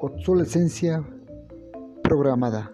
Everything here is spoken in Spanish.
obsolescencia programada.